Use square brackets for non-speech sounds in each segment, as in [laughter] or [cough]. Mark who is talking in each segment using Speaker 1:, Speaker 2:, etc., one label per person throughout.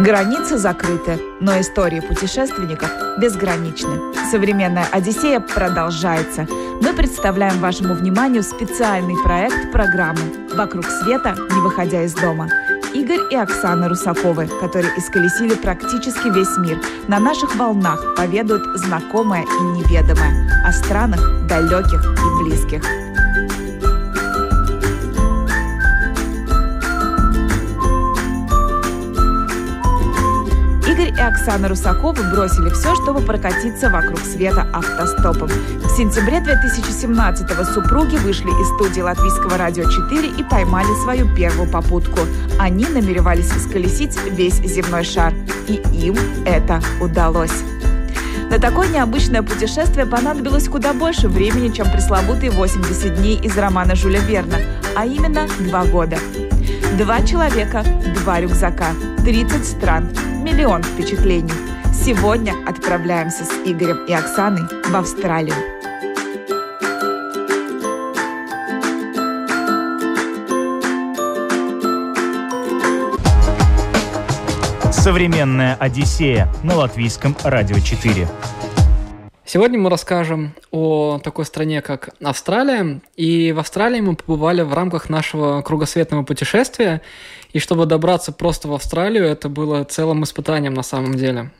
Speaker 1: Границы закрыты, но истории путешественников безграничны. Современная Одиссея продолжается. Мы представляем вашему вниманию специальный проект программы «Вокруг света, не выходя из дома». Игорь и Оксана Русаковы, которые исколесили практически весь мир, на наших волнах поведают знакомое и неведомое о странах далеких и близких. Оксана Русаковы бросили все, чтобы прокатиться вокруг света автостопом. В сентябре 2017-го супруги вышли из студии Латвийского радио 4 и поймали свою первую попутку. Они намеревались исколесить весь земной шар. И им это удалось. На такое необычное путешествие понадобилось куда больше времени, чем пресловутые 80 дней из романа Жюля Верна, а именно два года. Два человека, два рюкзака, 30 стран, миллион впечатлений. Сегодня отправляемся с Игорем и Оксаной в Австралию.
Speaker 2: Современная Одиссея на латвийском радио 4.
Speaker 3: Сегодня мы расскажем о такой стране, как Австралия. И в Австралии мы побывали в рамках нашего кругосветного путешествия. И чтобы добраться просто в Австралию, это было целым испытанием на самом деле.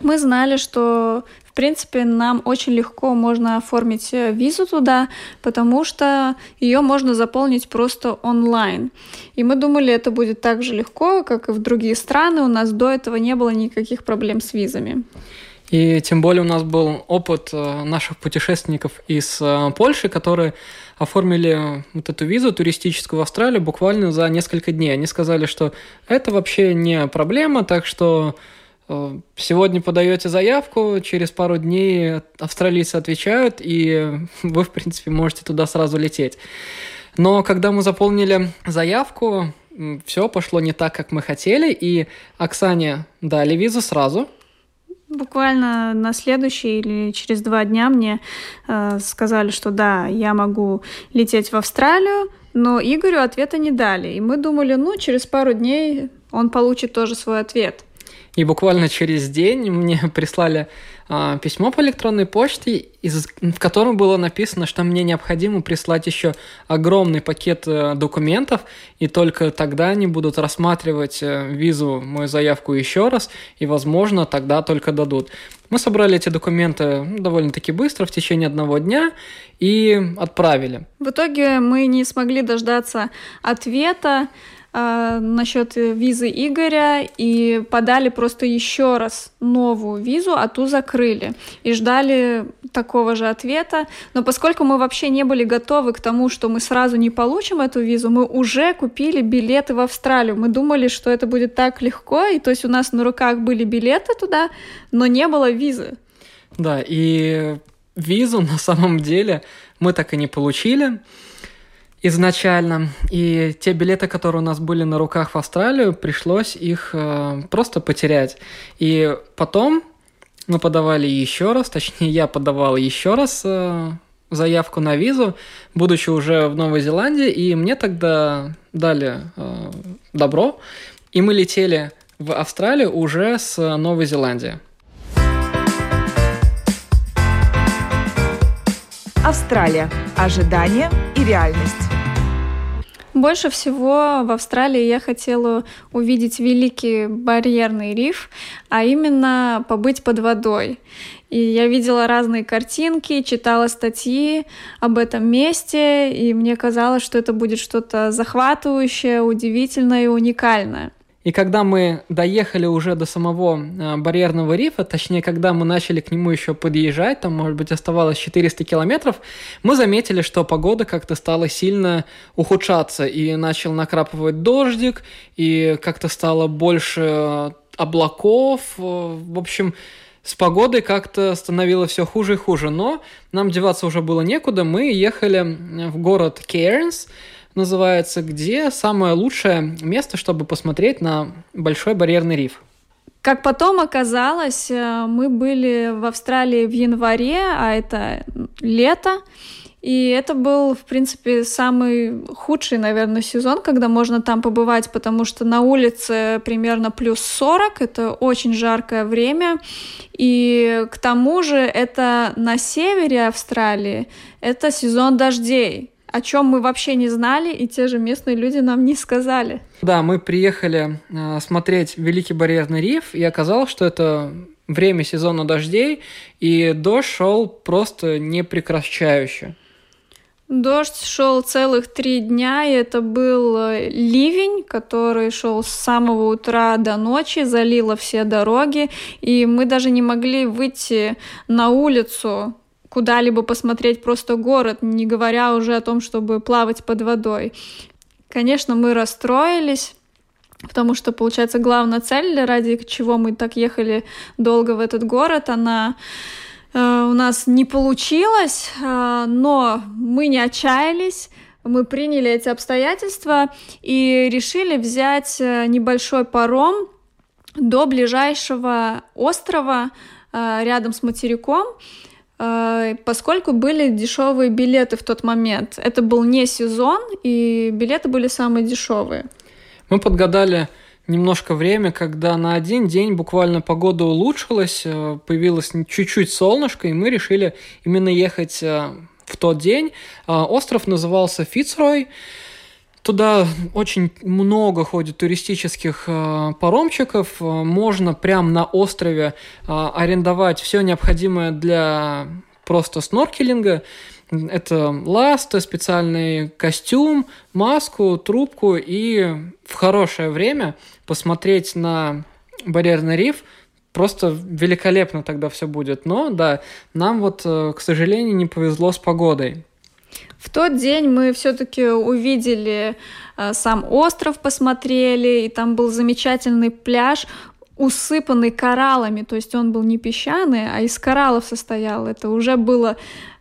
Speaker 4: Мы знали, что, в принципе, нам очень легко можно оформить э, визу туда, потому что ее можно заполнить просто онлайн. И мы думали, это будет так же легко, как и в другие страны. У нас до этого не было никаких проблем с визами.
Speaker 3: И тем более у нас был опыт э, наших путешественников из э, Польши, которые оформили вот эту визу туристическую в Австралию буквально за несколько дней. Они сказали, что это вообще не проблема, так что Э, сегодня подаете заявку, через пару дней австралийцы отвечают, и [laughs] вы, в принципе, можете туда сразу лететь. Но когда мы заполнили заявку, все пошло не так, как мы хотели, и Оксане дали визу сразу.
Speaker 4: Буквально на следующий или через два дня мне э, сказали, что да, я могу лететь в Австралию, но Игорю ответа не дали. И мы думали, ну, через пару дней он получит тоже свой ответ.
Speaker 3: И буквально через день мне [laughs] прислали а, письмо по электронной почте, из, в котором было написано, что мне необходимо прислать еще огромный пакет а, документов, и только тогда они будут рассматривать а, визу, мою заявку еще раз, и, возможно, тогда только дадут. Мы собрали эти документы ну, довольно-таки быстро, в течение одного дня, и отправили.
Speaker 4: В итоге мы не смогли дождаться ответа, э, насчет визы Игоря и подали просто еще раз новую визу, а ту закрыли. И ждали такого же ответа. Но поскольку мы вообще не были готовы к тому, что мы сразу не получим эту визу, мы уже купили билеты в Австралию. Мы думали, что это будет так легко, и то есть у нас на руках были билеты туда, но не было визы.
Speaker 3: Да, и визу на самом деле мы так и не получили изначально. И те билеты, которые у нас были на руках в Австралию, пришлось их э, просто потерять. И потом мы подавали еще раз, точнее я подавал еще раз э, заявку на визу, будучи уже в Новой Зеландии, и мне тогда дали э, добро, и мы летели в Австралию уже с Новой Зеландии.
Speaker 1: Австралия. Ожидание и реальность.
Speaker 4: Больше всего в Австралии я хотела увидеть великий барьерный риф, а именно побыть под водой. И я видела разные картинки, читала статьи об этом месте, и мне казалось, что это будет что-то захватывающее, удивительное и уникальное.
Speaker 3: И когда мы доехали уже до самого э, барьерного рифа, точнее, когда мы начали к нему еще подъезжать, там, может быть, оставалось 400 километров, мы заметили, что погода как-то стала сильно ухудшаться, и начал накрапывать дождик, и как-то стало больше облаков, в общем, с погодой как-то становилось все хуже и хуже, но нам деваться уже было некуда. Мы ехали в город Кейрнс, называется, где самое лучшее место, чтобы посмотреть на большой барьерный риф.
Speaker 4: Как потом оказалось, э, мы были в Австралии в январе, а это лето, и это был, в принципе, самый худший, наверное, сезон, когда можно там побывать, потому что на улице примерно плюс 40, это очень жаркое время. И к тому же это на севере Австралии, это сезон дождей о чем мы вообще не знали, и те же местные люди нам не сказали.
Speaker 3: Да, мы приехали э, смотреть Великий барьерный риф, и оказалось, что это время сезона дождей, и дождь шел просто непрекращающе.
Speaker 4: Дождь шел целых три дня, и это был э, ливень, который шел с самого утра до ночи, залило все дороги, и мы даже не могли выйти на улицу куда-либо посмотреть просто город, не говоря уже о том, чтобы плавать под водой. Конечно, мы расстроились, потому что, получается, главная цель, ради чего мы так ехали долго в этот город, она Э, у нас не получилось, э, но мы не отчаялись. Мы приняли эти обстоятельства и решили взять э, небольшой паром до ближайшего острова рядом с материком, поскольку были дешевые билеты в тот момент. Это был не сезон, и билеты были самые дешевые.
Speaker 3: Мы подгадали немножко время, когда на один день буквально погода улучшилась, э, появилось чуть-чуть солнышко, и мы решили именно ехать э, в тот день. Остров назывался Фицрой. Туда очень много ходит туристических э, паромчиков. Можно прямо на острове арендовать все необходимое для просто сноркелинга. Это ласты, специальный костюм, маску, трубку и в хорошее время посмотреть на барьерный риф просто великолепно тогда все будет. Но да, нам вот, э, к сожалению, не повезло с погодой.
Speaker 4: В тот день мы все-таки увидели э, сам остров, посмотрели, и там был замечательный пляж, усыпанный кораллами, то есть он был не песчаный, а из кораллов состоял. Это уже было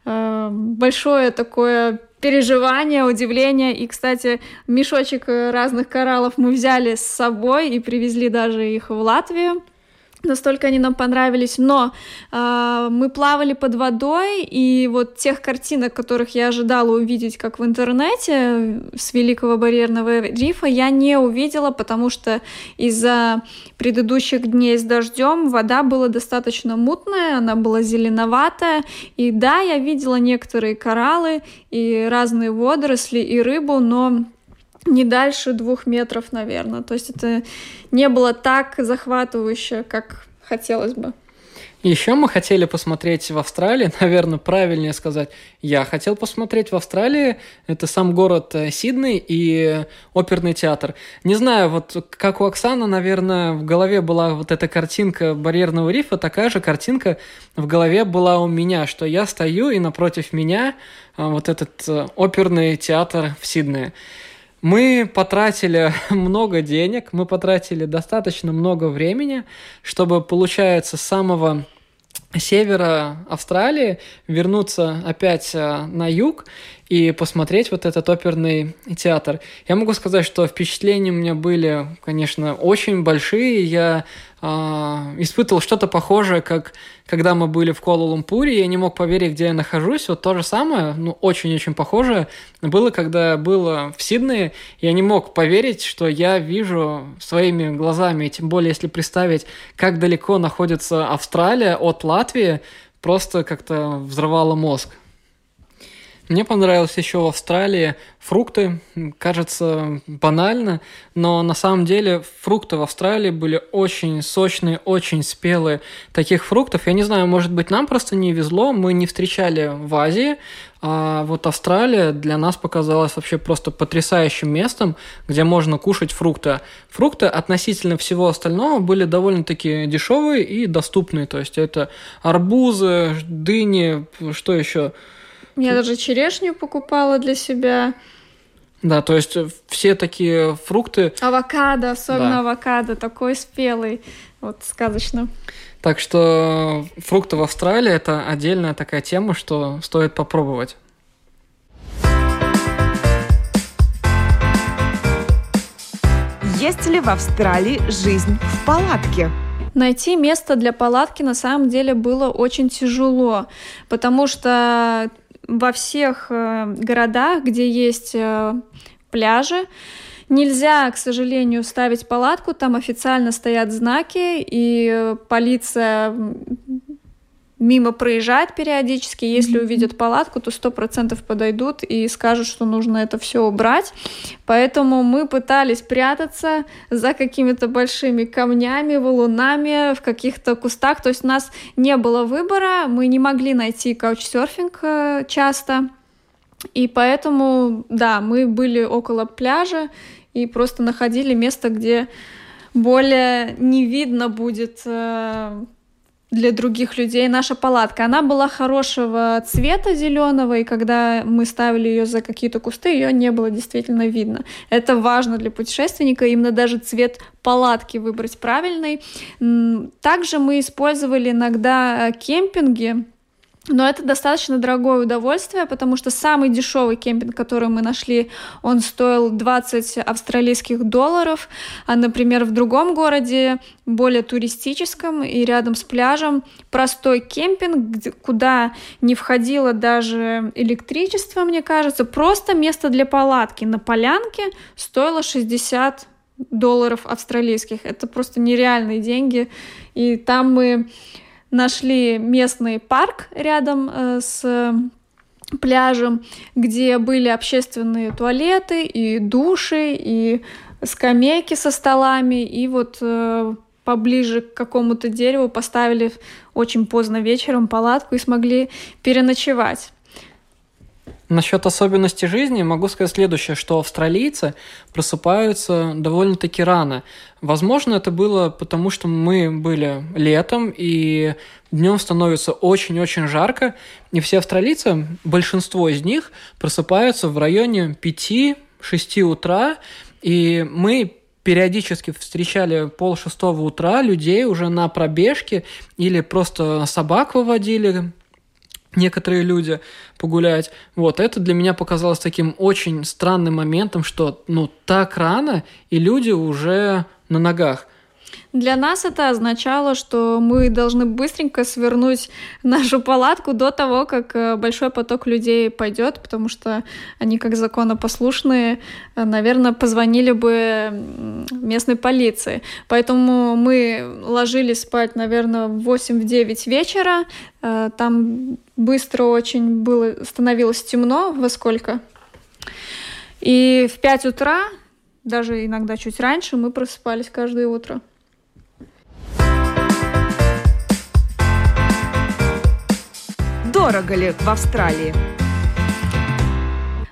Speaker 4: э, большое такое переживание, удивление. И, кстати, мешочек разных кораллов мы взяли с собой и привезли даже их в Латвию. Настолько они нам понравились, но э, мы плавали под водой, и вот тех картинок, которых я ожидала увидеть, как в интернете с Великого барьерного рифа, я не увидела, потому что из-за предыдущих дней с дождем вода была достаточно мутная, она была зеленоватая, и да, я видела некоторые кораллы и разные водоросли и рыбу, но не дальше двух метров, наверное. То есть это не было так захватывающе, как хотелось бы.
Speaker 3: Еще мы хотели посмотреть в Австралии, [laughs] наверное, правильнее сказать, я хотел посмотреть в Австралии, это сам город э, Сидней и оперный театр. Не знаю, вот как у Оксаны, наверное, в голове была вот эта картинка барьерного рифа, такая же картинка в голове была у меня, что я стою и напротив меня э, вот этот э, оперный театр в Сиднее. Мы потратили [laughs] много денег, мы потратили достаточно много времени, чтобы, получается, с самого севера Австралии вернуться опять э, на юг и посмотреть вот этот оперный театр. Я могу сказать, что впечатления у меня были, конечно, очень большие. Я э, испытывал что-то похожее, как когда мы были в Куала-Лумпуре, я не мог поверить, где я нахожусь. Вот то же самое, ну, очень-очень похожее, было, когда я был в Сиднее. Я не мог поверить, что я вижу своими глазами, и тем более, если представить, как далеко находится Австралия от Латвии, просто как-то взрывало мозг. Мне понравилось еще в Австралии фрукты. Кажется банально, но на самом деле фрукты в Австралии были очень сочные, очень спелые. Таких фруктов, я не знаю, может быть, нам просто не везло, мы не встречали в Азии, а вот Австралия для нас показалась вообще просто потрясающим местом, где можно кушать фрукты. Фрукты относительно всего остального были довольно-таки дешевые и доступные. То есть это арбузы, дыни, что еще?
Speaker 4: Я даже черешню покупала для себя.
Speaker 3: Да, то есть все такие фрукты.
Speaker 4: Авокадо, особенно да. авокадо, такой спелый, вот сказочно.
Speaker 3: Так что фрукты в Австралии это отдельная такая тема, что стоит попробовать.
Speaker 1: Есть ли в Австралии жизнь в палатке?
Speaker 4: Найти место для палатки на самом деле было очень тяжело, потому что во всех э, городах, где есть э, пляжи, Нельзя, к сожалению, ставить палатку, там официально стоят знаки, и полиция мимо проезжает периодически. Если увидят палатку, то сто процентов подойдут и скажут, что нужно это все убрать. Поэтому мы пытались прятаться за какими-то большими камнями, валунами, в каких-то кустах. То есть у нас не было выбора, мы не могли найти каучсерфинг э, часто. И поэтому, да, мы были около пляжа и просто находили место, где более не видно будет э, для других людей наша палатка. Она была хорошего цвета зеленого, и когда мы ставили ее за какие-то кусты, ее не было действительно видно. Это важно для путешественника, именно даже цвет палатки выбрать правильный. Также мы использовали иногда кемпинги, но это достаточно дорогое удовольствие, потому что самый дешевый кемпинг, который мы нашли, он стоил 20 австралийских долларов. А, например, в другом городе, более туристическом и рядом с пляжем, простой кемпинг, куда не входило даже электричество, мне кажется, просто место для палатки на полянке стоило 60 долларов австралийских. Это просто нереальные деньги. И там мы нашли местный парк рядом э, с пляжем, где были общественные туалеты и души, и скамейки со столами, и вот э, поближе к какому-то дереву поставили очень поздно вечером палатку и смогли переночевать.
Speaker 3: Насчет особенностей жизни могу сказать следующее, что австралийцы просыпаются довольно-таки рано. Возможно, это было потому, что мы были летом, и днем становится очень-очень жарко, и все австралийцы, большинство из них, просыпаются в районе 5-6 утра, и мы периодически встречали пол шестого утра людей уже на пробежке или просто собак выводили некоторые люди погулять. Вот, это для меня показалось таким очень странным моментом, что, ну, так рано, и люди уже на ногах.
Speaker 4: Для нас это означало, что мы должны быстренько свернуть нашу палатку до того, как э, большой поток людей пойдет, потому что они, как законопослушные, э, наверное, позвонили бы местной полиции. Поэтому мы ложились спать, наверное, в 8-9 вечера. Э, там быстро очень было, становилось темно, во сколько. И в 5 утра, даже иногда чуть раньше, мы просыпались каждое утро.
Speaker 1: Дорого ли в Австралии?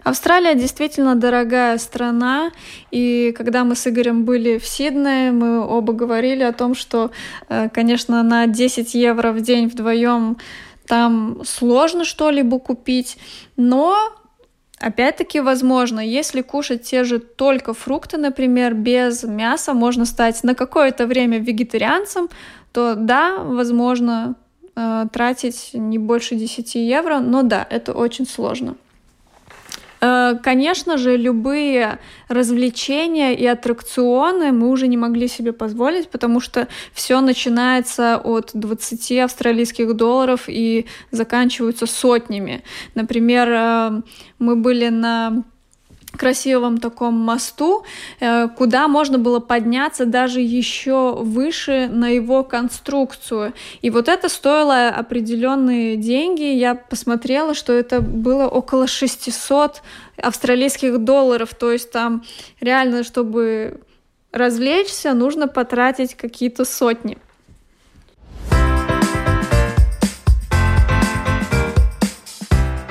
Speaker 4: Австралия действительно дорогая страна, и когда мы с Игорем были в Сиднее, мы оба говорили о том, что, э, конечно, на 10 евро в день вдвоем там сложно что-либо купить, но Опять-таки, возможно, если кушать те же только фрукты, например, без мяса, можно стать на какое-то время вегетарианцем, то да, возможно, э, тратить не больше 10 евро, но да, это очень сложно. Э, конечно же, любые развлечения и аттракционы мы уже не могли себе позволить, потому что все начинается от 20 австралийских долларов и заканчиваются сотнями. Например, э, мы были на красивом таком мосту, э, куда можно было подняться даже еще выше на его конструкцию. И вот это стоило определенные деньги. Я посмотрела, что это было около 600 австралийских долларов. То есть там реально, чтобы развлечься, нужно потратить какие-то сотни.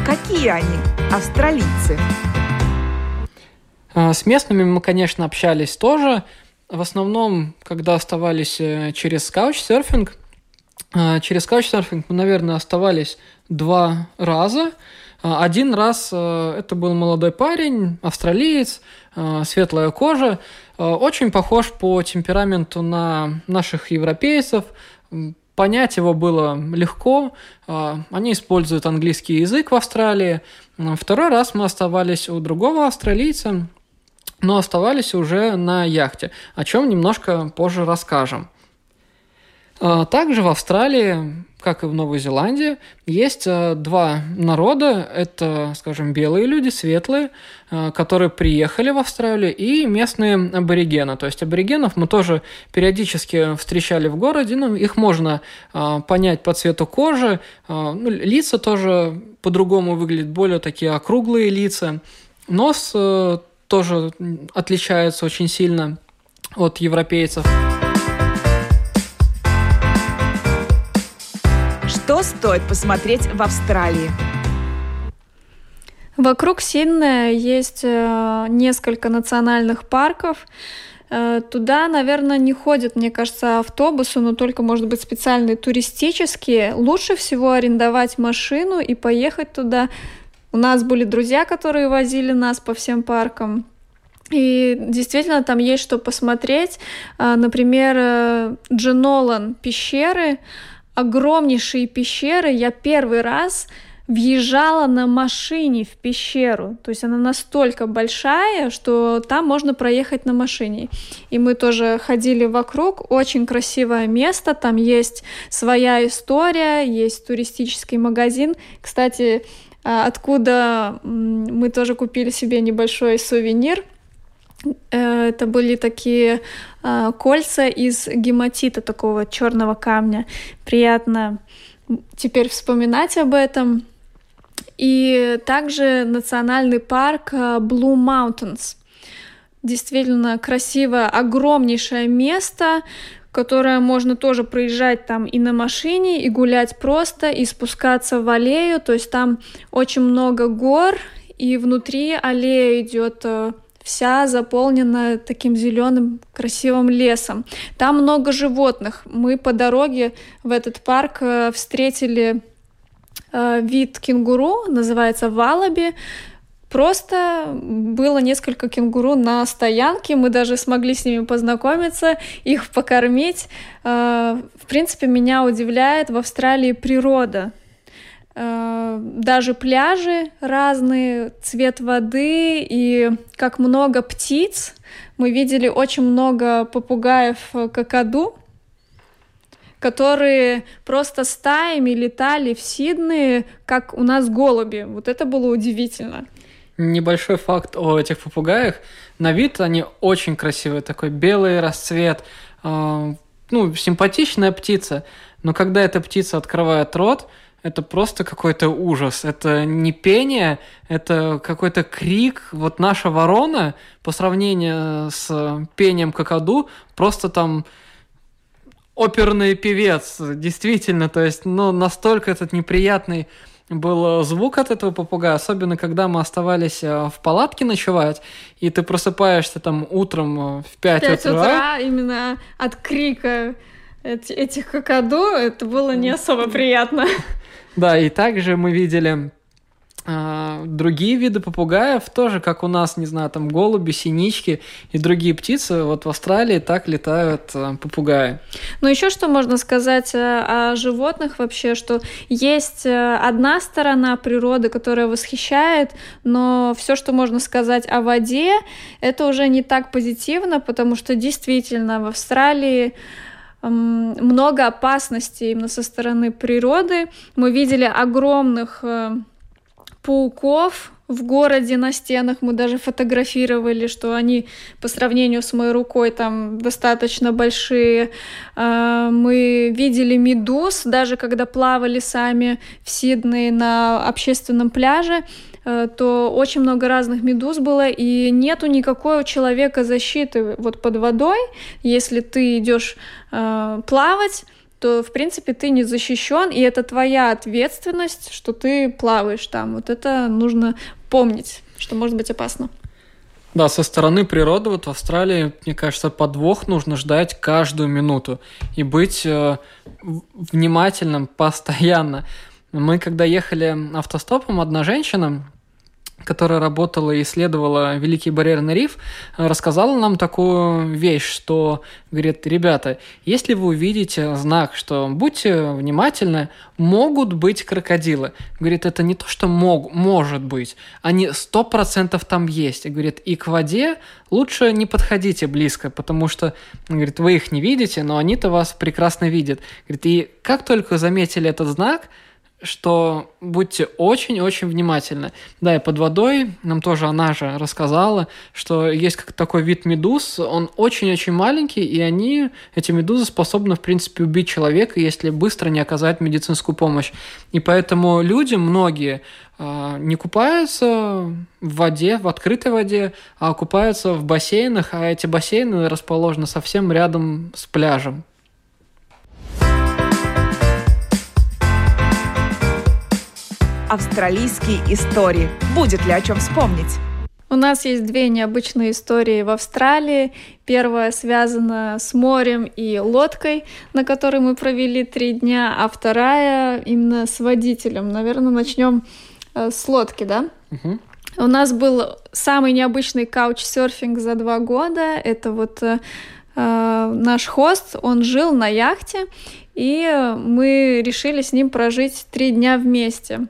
Speaker 1: Какие они, австралийцы?
Speaker 3: А, с местными мы, конечно, общались тоже. В основном, когда оставались э, через каучсерфинг, а, через каучсерфинг мы, наверное, оставались два раза. А, один раз э, это был молодой парень, австралиец, светлая кожа, очень похож по темпераменту на наших европейцев. Понять его было легко. Они используют английский язык в Австралии. Второй раз мы оставались у другого австралийца, но оставались уже на яхте, о чем немножко позже расскажем. А, также в Австралии, как и в Новой Зеландии, есть а, два народа. Это, скажем, белые люди, светлые, а, которые приехали в Австралию, и местные аборигены. То есть аборигенов мы тоже периодически встречали в городе. Ну, их можно понять по цвету кожи. Ну, лица тоже по-другому выглядят, более такие округлые лица. Нос э, тоже отличаются очень сильно от европейцев.
Speaker 1: Что стоит посмотреть в Австралии?
Speaker 4: Вокруг Сиднея есть э, несколько национальных парков. Э, туда, наверное, не ходят, мне кажется, автобусы, но только, может быть, специальные туристические. Лучше всего арендовать машину и поехать туда у нас были друзья, которые возили нас по всем паркам. И действительно там есть что посмотреть. А, например, э, Дженолан пещеры, огромнейшие пещеры. Я первый раз въезжала на машине в пещеру. То есть она настолько большая, что там можно проехать на машине. И мы тоже ходили вокруг. Очень красивое место. Там есть своя история, есть туристический магазин. Кстати, откуда мы тоже купили себе небольшой сувенир. Э, это были такие а, кольца из гематита, такого черного камня. Приятно теперь вспоминать об этом. И также национальный парк а, Blue Mountains. Действительно красивое, огромнейшее место, которое можно тоже проезжать там и на машине, и гулять просто, и спускаться в аллею. То есть там очень много гор, и внутри аллея идет э, вся заполнена таким зеленым красивым лесом. Там много животных. Мы по дороге в этот парк э, встретили э, вид кенгуру, называется валаби. Просто было несколько кенгуру на стоянке, мы даже смогли с ними познакомиться, их покормить. Э, в принципе, меня удивляет в Австралии природа. Э, даже пляжи разные, цвет воды и как много птиц. Мы видели очень много попугаев какаду, которые просто стаями летали в Сиднее, как у нас голуби. Вот это было удивительно
Speaker 3: небольшой факт о этих попугаях. На вид они очень красивые, такой белый расцвет, э, ну, симпатичная птица. Но когда эта птица открывает рот, это просто какой-то ужас. Это не пение, это какой-то крик. Вот наша ворона по сравнению с пением какаду просто там оперный певец, действительно. То есть, ну, настолько этот неприятный был э, звук от этого попугая, особенно когда мы оставались э, в палатке ночевать, и ты просыпаешься там утром э, в 5, 5 утра.
Speaker 4: утра именно от крика этих какаду, это было не особо приятно.
Speaker 3: Да, и также мы видели другие виды попугаев тоже, как у нас, не знаю, там голуби, синички и другие птицы, вот в Австралии так летают а, попугаи.
Speaker 4: Ну еще что можно сказать э, о животных вообще, что есть э, одна сторона природы, которая восхищает, но все, что можно сказать о воде, это уже не так позитивно, потому что действительно в Австралии много опасностей именно со стороны природы. Мы видели огромных э, пауков в городе на стенах мы даже фотографировали, что они по сравнению с моей рукой там достаточно большие. А, мы видели медуз, даже когда плавали сами в Сиднее на общественном пляже э, то очень много разных медуз было, и нету никакой у человека защиты вот под водой, если ты идешь э, плавать, то, в принципе, ты не защищен, и это твоя ответственность, что ты плаваешь там. Вот это нужно помнить, что может быть опасно.
Speaker 3: Да, со стороны природы вот в Австралии, мне кажется, подвох нужно ждать каждую минуту и быть э, внимательным постоянно. Мы когда ехали автостопом, одна женщина, которая работала и исследовала Великий барьерный риф, рассказала нам такую вещь, что, говорит, ребята, если вы увидите знак, что будьте внимательны, могут быть крокодилы. Говорит, это не то, что мог, может быть, они сто процентов там есть. Говорит, и к воде лучше не подходите близко, потому что, говорит, вы их не видите, но они-то вас прекрасно видят. Говорит, и как только заметили этот знак, что будьте очень-очень внимательны. Да, и под водой нам тоже она же рассказала, что есть как такой вид медуз, он очень-очень маленький, и они, эти медузы, способны, в принципе, убить человека, если быстро не оказать медицинскую помощь. И поэтому люди, многие, а, не купаются в воде, в открытой воде, а купаются в бассейнах, а эти бассейны расположены совсем рядом с пляжем.
Speaker 1: Австралийские истории. Будет ли о чем вспомнить?
Speaker 4: У нас есть две необычные истории в Австралии. Первая связана с морем и лодкой, на которой мы провели три дня, а вторая именно с водителем. Наверное, начнем э, с лодки, да? Угу. У нас был самый необычный каучсерфинг за два года. Это вот э, э наш хост, он жил на яхте, и мы решили с ним прожить три дня вместе.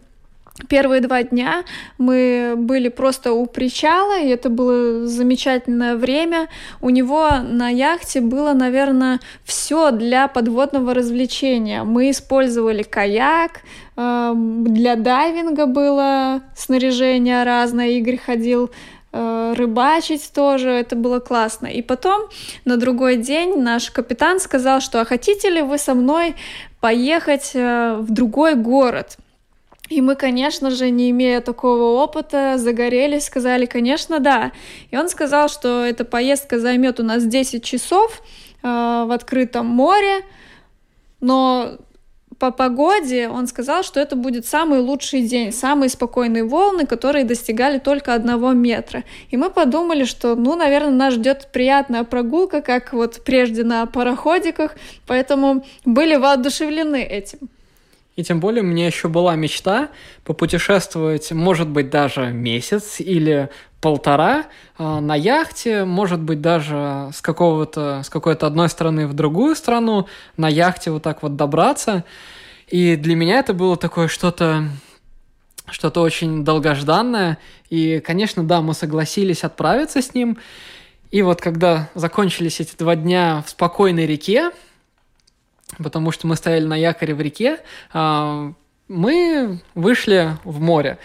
Speaker 4: Первые два дня мы были просто у причала, и это было замечательное время. У него на яхте было, наверное, все для подводного развлечения. Мы использовали каяк, эм, для дайвинга было снаряжение разное. Игорь ходил э, рыбачить тоже, это было классно. И потом на другой день наш капитан сказал, что а хотите ли вы со мной поехать э, в другой город? И мы, конечно же, не имея такого опыта, загорелись, сказали, конечно, да. И он сказал, что эта поездка займет у нас 10 часов э, в открытом море, но по погоде он сказал, что это будет самый лучший день, самые спокойные волны, которые достигали только одного метра. И мы подумали, что, ну, наверное, нас ждет приятная прогулка, как вот прежде на пароходиках, поэтому были воодушевлены этим.
Speaker 3: И тем более у меня еще была мечта попутешествовать, может быть, даже месяц или полтора э, на яхте, может быть, даже с какого-то, с какой-то одной страны в другую страну, на яхте вот так вот добраться. И для меня это было такое что-то что-то очень долгожданное. И, конечно, да, мы согласились отправиться с ним. И вот когда закончились эти два дня в спокойной реке, потому что мы стояли на якоре в реке, а, мы вышли в море.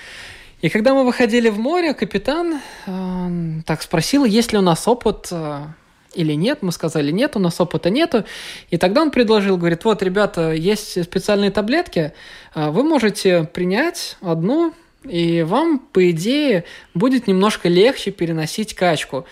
Speaker 3: И когда мы выходили в море, капитан а, так спросил, есть ли у нас опыт а, или нет. Мы сказали, нет, у нас опыта нету. И тогда он предложил, говорит, вот, ребята, есть специальные таблетки, вы можете принять одну, и вам, по идее, будет немножко легче переносить качку.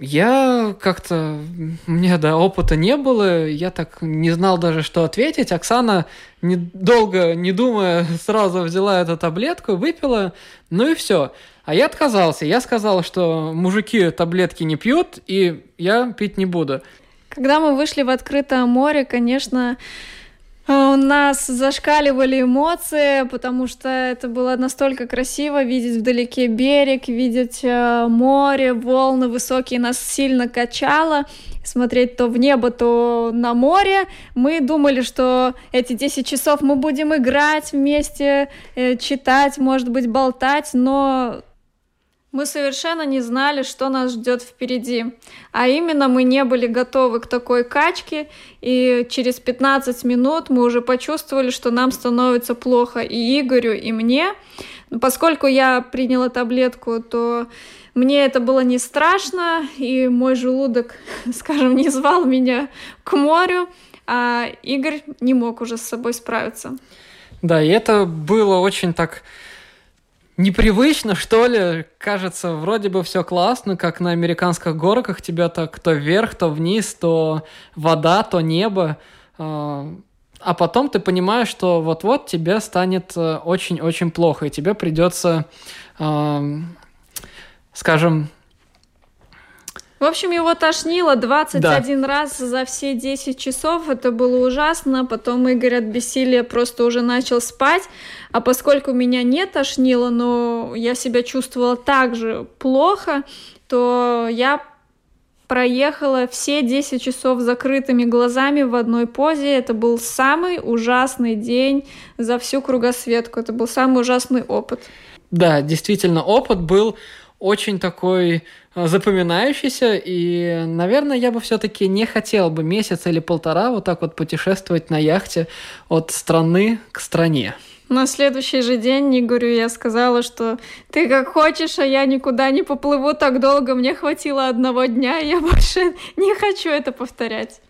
Speaker 3: Я как-то... У меня, да, опыта не было, я так не знал даже, что ответить. Оксана, недолго не думая, [laughs] сразу взяла эту таблетку, выпила, ну и все. А я отказался. Я сказал, что мужики таблетки не пьют, и я пить не буду.
Speaker 4: Когда мы вышли в открытое море, конечно, у нас зашкаливали эмоции, потому что это было настолько красиво видеть вдалеке берег, видеть э, море, волны высокие, нас сильно качало, смотреть то в небо, то на море. Мы думали, что эти 10 часов мы будем играть вместе, э, читать, может быть, болтать, но Мы совершенно не знали, что нас ждет впереди. А именно мы не были готовы к такой качке, и через 15 минут мы уже почувствовали, что нам становится плохо и Игорю, и мне. Поскольку я приняла таблетку, то мне это было не страшно, и мой желудок, [laughs] скажем, не звал меня к морю, а Игорь не мог уже с собой справиться.
Speaker 3: Да, и это было очень так непривычно, что ли. Кажется, вроде бы все классно, как на американских горках. Тебя так то вверх, то вниз, то вода, то небо. А, а потом ты понимаешь, что вот-вот тебе станет э, очень-очень плохо, и тебе придется, скажем,
Speaker 4: в общем, его тошнило 21 да. раз за все 10 часов. Это было ужасно. Потом Игорь от бессилия просто уже начал спать. А поскольку меня не тошнило, но я себя чувствовала так же плохо, то я проехала все 10 часов закрытыми глазами в одной позе. Это был самый ужасный день за всю кругосветку. Это был самый ужасный опыт.
Speaker 3: Да, действительно, опыт был очень такой э, запоминающийся, и, наверное, я бы все-таки не хотел бы месяц или полтора вот так вот путешествовать на яхте от страны к стране.
Speaker 4: На следующий же день Игорю я сказала, что ты как хочешь, а я никуда не поплыву так долго, мне хватило одного дня, и я больше не хочу это повторять.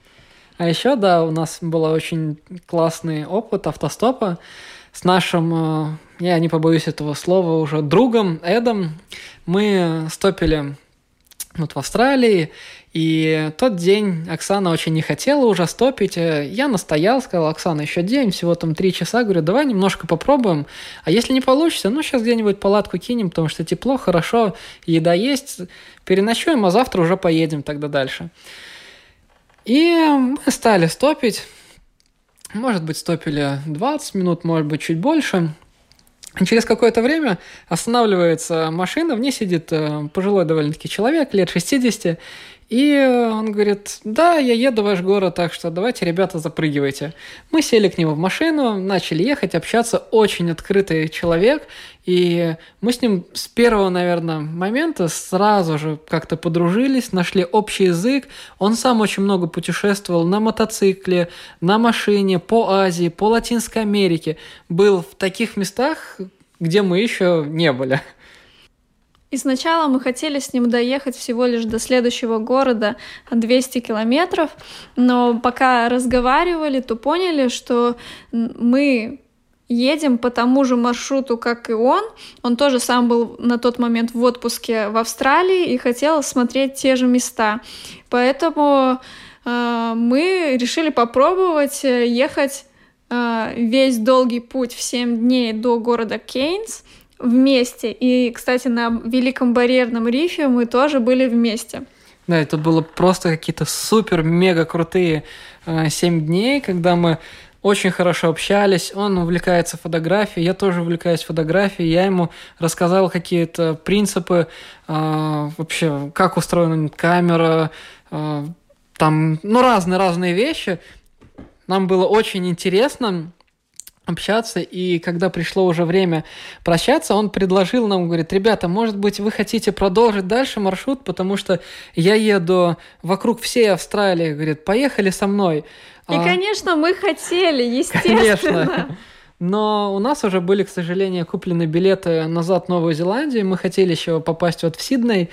Speaker 3: А еще, да, у нас был очень классный опыт автостопа с нашим, э, я не побоюсь этого слова, уже другом Эдом. Мы стопили вот в Австралии, и тот день Оксана очень не хотела уже стопить. Я настоял, сказал, Оксана, еще день, всего там три часа. Говорю, давай немножко попробуем. А если не получится, ну, сейчас где-нибудь палатку кинем, потому что тепло, хорошо, еда есть. Переночуем, а завтра уже поедем тогда дальше. И мы стали стопить. Может быть, стопили 20 минут, может быть, чуть больше. Через какое-то время останавливается машина, в ней сидит э, пожилой довольно-таки человек, лет 60, и он говорит, да, я еду в ваш город, так что давайте, ребята, запрыгивайте. Мы сели к нему в машину, начали ехать, общаться. Очень открытый человек. И мы с ним с первого, наверное, момента сразу же как-то подружились, нашли общий язык. Он сам очень много путешествовал на мотоцикле, на машине, по Азии, по Латинской Америке. Был в таких местах, где мы еще не были.
Speaker 4: И сначала мы хотели с ним доехать всего лишь до следующего города 200 километров, но пока разговаривали, то поняли, что мы едем по тому же маршруту, как и он. Он тоже сам был на тот момент в отпуске в Австралии и хотел смотреть те же места. Поэтому э, мы решили попробовать ехать э, весь долгий путь в 7 дней до города Кейнс – вместе. И, кстати, на Великом барьерном рифе мы тоже были вместе.
Speaker 3: Да, это было просто какие-то супер-мега крутые э, 7 дней, когда мы очень хорошо общались, он увлекается фотографией, я тоже увлекаюсь фотографией, я ему рассказал какие-то принципы, э, вообще, как устроена камера, э, там, ну, разные-разные вещи. Нам было очень интересно, общаться, и когда пришло уже время прощаться, он предложил нам, говорит, ребята, может быть, вы хотите продолжить дальше маршрут, потому что я еду вокруг всей Австралии, говорит, поехали со мной.
Speaker 4: И, а... конечно, мы хотели, [laughs] естественно. Конечно.
Speaker 3: Но у нас уже были, к сожалению, куплены билеты назад в Новую Зеландию. Мы хотели еще попасть вот в Сидней.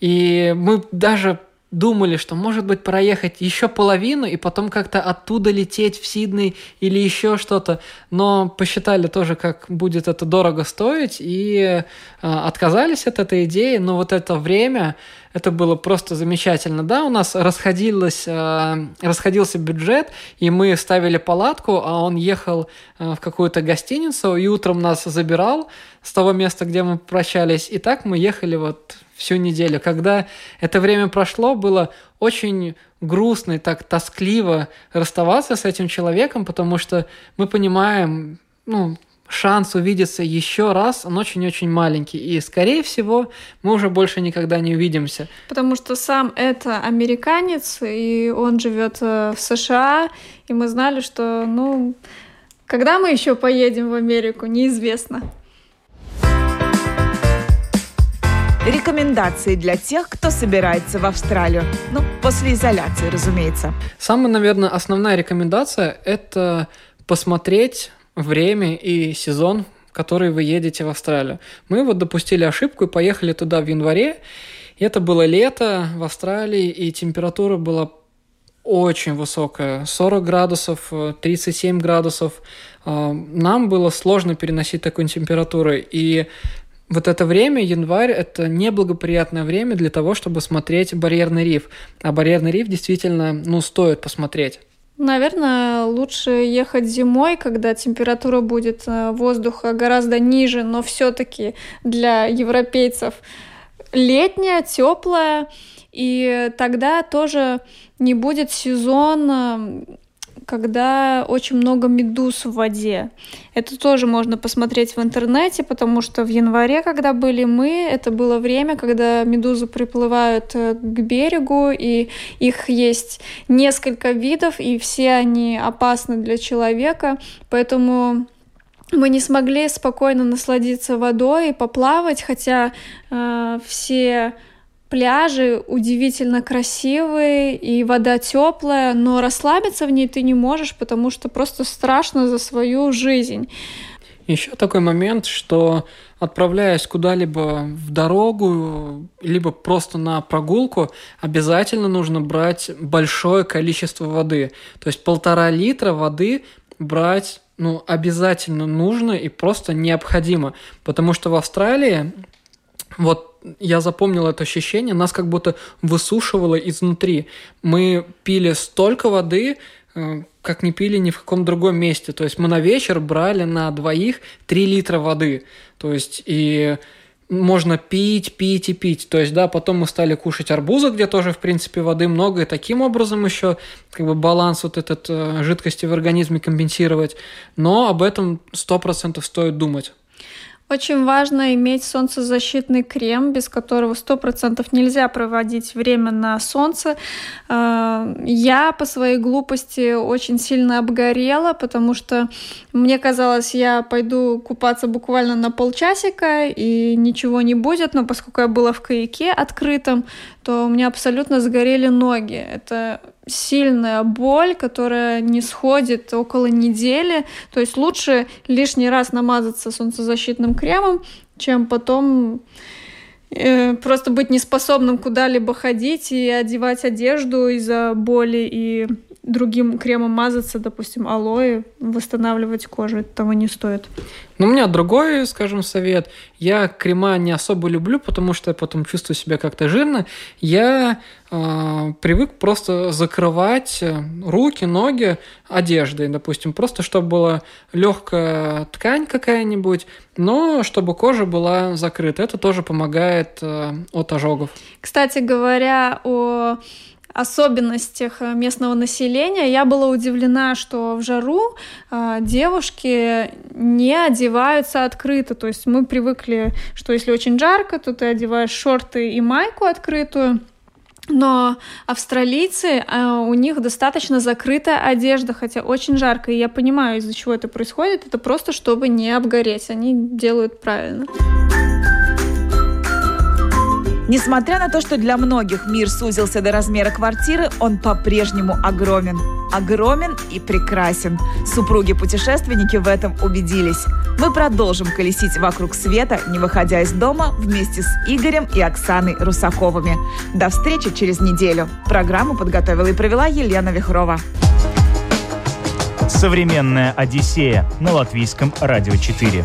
Speaker 3: И мы даже думали, что может быть проехать еще половину и потом как-то оттуда лететь в Сидней или еще что-то, но посчитали тоже, как будет это дорого стоить и э, отказались от этой идеи, но вот это время, это было просто замечательно. Да, у нас расходилось, э, расходился бюджет, и мы ставили палатку, а он ехал э, в какую-то гостиницу и утром нас забирал с того места, где мы прощались, и так мы ехали вот всю неделю. Когда это время прошло, было очень грустно и так тоскливо расставаться с этим человеком, потому что мы понимаем, ну, шанс увидеться еще раз, он очень-очень маленький. И, скорее всего, мы уже больше никогда не увидимся.
Speaker 4: Потому что сам это американец, и он живет э, в США, и мы знали, что, ну, когда мы еще поедем в Америку, неизвестно.
Speaker 1: Рекомендации для тех, кто собирается в Австралию. Ну, после изоляции, разумеется.
Speaker 3: Самая, наверное, основная рекомендация – это посмотреть время и сезон, в который вы едете в Австралию. Мы вот допустили ошибку и поехали туда в январе. Это было лето в Австралии, и температура была очень высокая, 40 градусов, 37 градусов. А, нам было сложно переносить такую температуру, и вот это время, январь, это неблагоприятное время для того, чтобы смотреть барьерный риф. А барьерный риф действительно, ну, стоит посмотреть.
Speaker 4: Наверное, лучше ехать зимой, когда температура будет э, воздуха гораздо ниже, но все-таки для европейцев летняя, теплая, и тогда тоже не будет сезон когда очень много медуз в воде. Это тоже можно посмотреть в интернете, потому что в январе, когда были мы, это было время, когда медузы приплывают э, к берегу, и их есть несколько видов, и все они опасны для человека, поэтому мы не смогли спокойно насладиться водой и поплавать, хотя э, все пляжи удивительно красивые, и вода теплая, но расслабиться в ней ты не можешь, потому что просто страшно за свою жизнь.
Speaker 3: Еще такой момент, что отправляясь куда-либо в дорогу, либо просто на прогулку, обязательно нужно брать большое количество воды. То есть полтора литра воды брать ну, обязательно нужно и просто необходимо. Потому что в Австралии вот я запомнил это ощущение, нас как будто высушивало изнутри. Мы пили столько воды, э, как не пили ни в каком другом месте. То есть мы на вечер брали на двоих 3 литра воды. То есть и можно пить, пить и пить. То есть, да, потом мы стали кушать арбузы, где тоже, в принципе, воды много, и таким образом еще как бы баланс вот этот э, жидкости в организме компенсировать. Но об этом 100% стоит думать.
Speaker 4: Очень важно иметь солнцезащитный крем, без которого 100% нельзя проводить время на солнце. А, я по своей глупости очень сильно обгорела, потому что мне казалось, я пойду купаться буквально на полчасика и ничего не будет, но поскольку я была в каяке открытом, то у меня абсолютно сгорели ноги. Это сильная боль, которая не сходит около недели. То есть лучше лишний раз намазаться солнцезащитным кремом, чем потом э, просто быть неспособным куда-либо ходить и одевать одежду из-за боли и другим кремом мазаться, допустим, алоэ, восстанавливать кожу, это того не стоит.
Speaker 3: Ну, у меня другой, скажем, совет. Я крема не особо люблю, потому что я потом чувствую себя как-то жирно. Я э, привык просто закрывать э, руки, ноги одеждой, допустим, просто чтобы была легкая ткань какая-нибудь, но чтобы кожа была закрыта. Это тоже помогает э, от ожогов.
Speaker 4: Кстати говоря, о особенностях э, местного населения. Я была удивлена, что в жару э, девушки не одеваются открыто. То есть мы привыкли, что если очень жарко, то ты одеваешь шорты и майку открытую. Но австралийцы, э, у них достаточно закрытая одежда, хотя очень жарко. И я понимаю, из-за чего это происходит. Это просто, чтобы не обгореть. Они делают правильно.
Speaker 1: Несмотря на то, что для многих мир сузился до размера квартиры, он по-прежнему огромен. Огромен и прекрасен. Супруги-путешественники в этом убедились. Мы продолжим колесить вокруг света, не выходя из дома, вместе с Игорем и Оксаной Русаковыми. До встречи через неделю. Программу подготовила и провела Елена Вихрова.
Speaker 2: Современная Одиссея на латвийском радио 4.